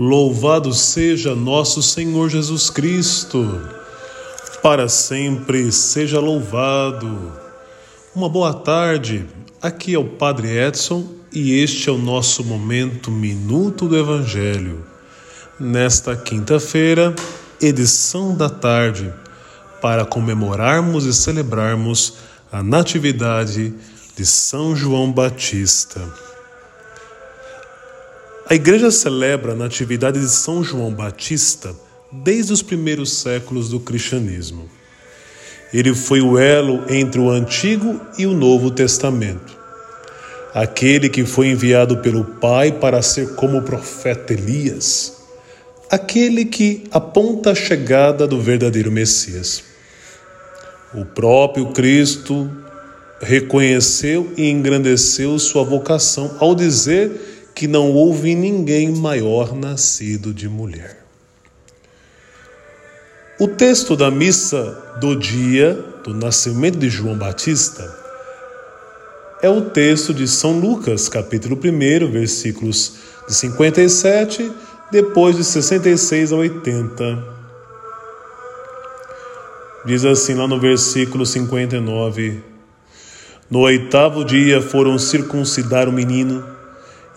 Louvado seja nosso Senhor Jesus Cristo, para sempre seja louvado. Uma boa tarde, aqui é o Padre Edson e este é o nosso momento Minuto do Evangelho. Nesta quinta-feira, edição da tarde, para comemorarmos e celebrarmos a Natividade de São João Batista. A igreja celebra a Natividade de São João Batista desde os primeiros séculos do cristianismo. Ele foi o elo entre o Antigo e o Novo Testamento. Aquele que foi enviado pelo Pai para ser como o profeta Elias. Aquele que aponta a chegada do verdadeiro Messias. O próprio Cristo reconheceu e engrandeceu sua vocação ao dizer que não houve ninguém maior nascido de mulher. O texto da missa do dia do nascimento de João Batista é o texto de São Lucas, capítulo 1, versículos de 57, depois de 66 a 80. Diz assim lá no versículo 59: No oitavo dia foram circuncidar o menino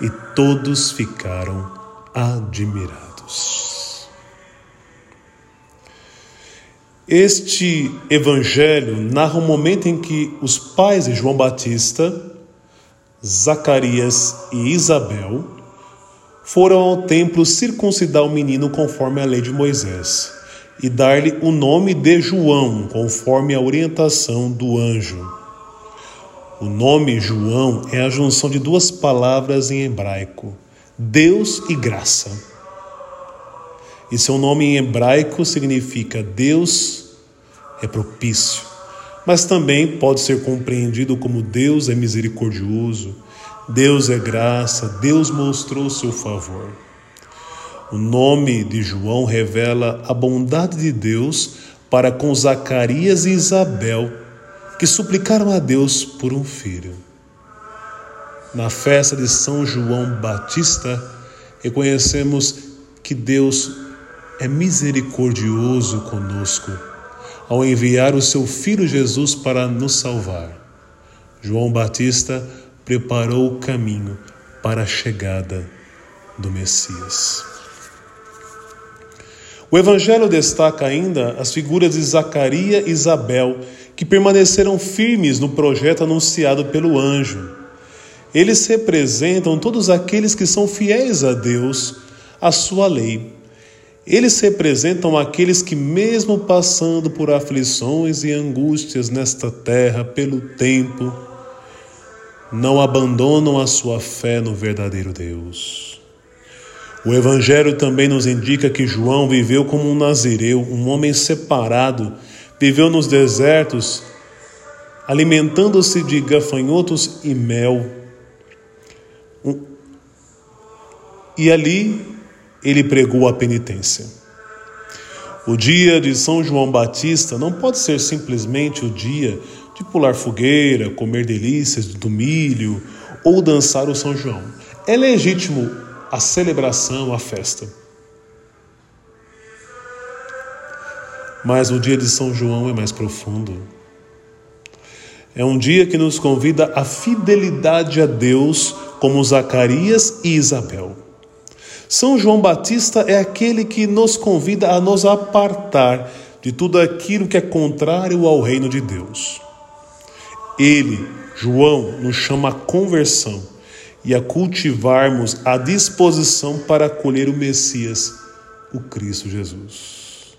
e todos ficaram admirados. Este evangelho narra o momento em que os pais de João Batista, Zacarias e Isabel, foram ao templo circuncidar o menino conforme a lei de Moisés e dar-lhe o nome de João, conforme a orientação do anjo. O nome João é a junção de duas palavras em hebraico: Deus e graça. E seu nome em hebraico significa Deus é propício, mas também pode ser compreendido como Deus é misericordioso, Deus é graça, Deus mostrou seu favor. O nome de João revela a bondade de Deus para com Zacarias e Isabel que suplicaram a Deus por um filho. Na festa de São João Batista, reconhecemos que Deus é misericordioso conosco ao enviar o seu filho Jesus para nos salvar. João Batista preparou o caminho para a chegada do Messias. O Evangelho destaca ainda as figuras de Zacarias e Isabel, que permaneceram firmes no projeto anunciado pelo anjo. Eles representam todos aqueles que são fiéis a Deus, a sua lei. Eles representam aqueles que, mesmo passando por aflições e angústias nesta terra pelo tempo, não abandonam a sua fé no verdadeiro Deus. O Evangelho também nos indica que João viveu como um nazireu, um homem separado Viveu nos desertos, alimentando-se de gafanhotos e mel. E ali ele pregou a penitência. O dia de São João Batista não pode ser simplesmente o dia de pular fogueira, comer delícias do milho ou dançar o São João. É legítimo a celebração, a festa. Mas o dia de São João é mais profundo. É um dia que nos convida à fidelidade a Deus, como Zacarias e Isabel. São João Batista é aquele que nos convida a nos apartar de tudo aquilo que é contrário ao reino de Deus. Ele, João, nos chama à conversão e a cultivarmos a disposição para acolher o Messias, o Cristo Jesus.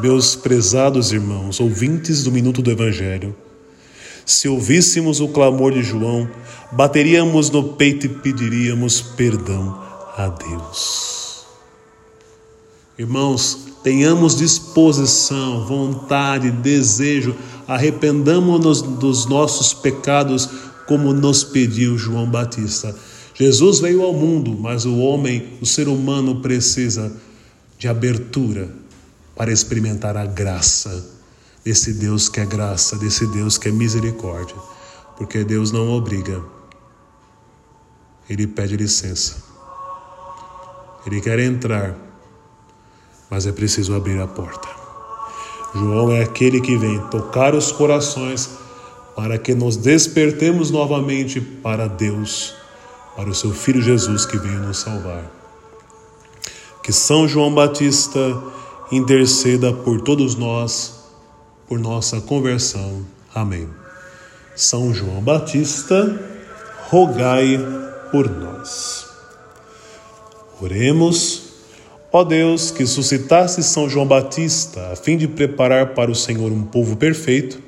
Meus prezados irmãos, ouvintes do Minuto do Evangelho, se ouvíssemos o clamor de João, bateríamos no peito e pediríamos perdão a Deus. Irmãos, tenhamos disposição, vontade, desejo, arrependamos-nos dos nossos pecados, como nos pediu João Batista. Jesus veio ao mundo, mas o homem, o ser humano, precisa de abertura para experimentar a graça desse Deus que é graça, desse Deus que é misericórdia. Porque Deus não obriga, Ele pede licença. Ele quer entrar, mas é preciso abrir a porta. João é aquele que vem tocar os corações para que nos despertemos novamente para Deus, para o seu Filho Jesus que veio nos salvar. Que São João Batista interceda por todos nós, por nossa conversão. Amém. São João Batista, rogai por nós. Oremos. Ó Deus, que suscitaste São João Batista a fim de preparar para o Senhor um povo perfeito,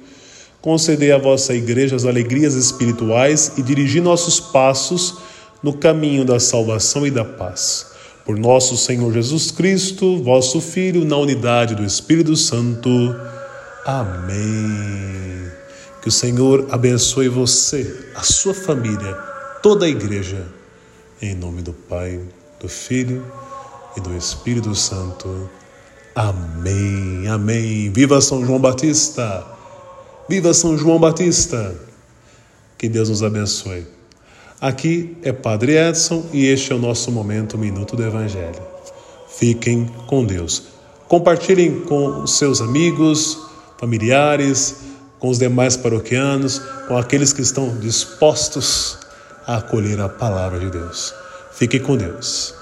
concedei à vossa igreja as alegrias espirituais e dirigi nossos passos no caminho da salvação e da paz. Por nosso Senhor Jesus Cristo, vosso Filho, na unidade do Espírito Santo. Amém. Que o Senhor abençoe você, a sua família, toda a igreja. Em nome do Pai, do Filho e do Espírito Santo. Amém. Amém. Viva São João Batista. Viva São João Batista. Que Deus nos abençoe. Aqui é Padre Edson e este é o nosso momento Minuto do Evangelho. Fiquem com Deus. Compartilhem com seus amigos, familiares, com os demais paroquianos, com aqueles que estão dispostos a acolher a palavra de Deus. Fiquem com Deus.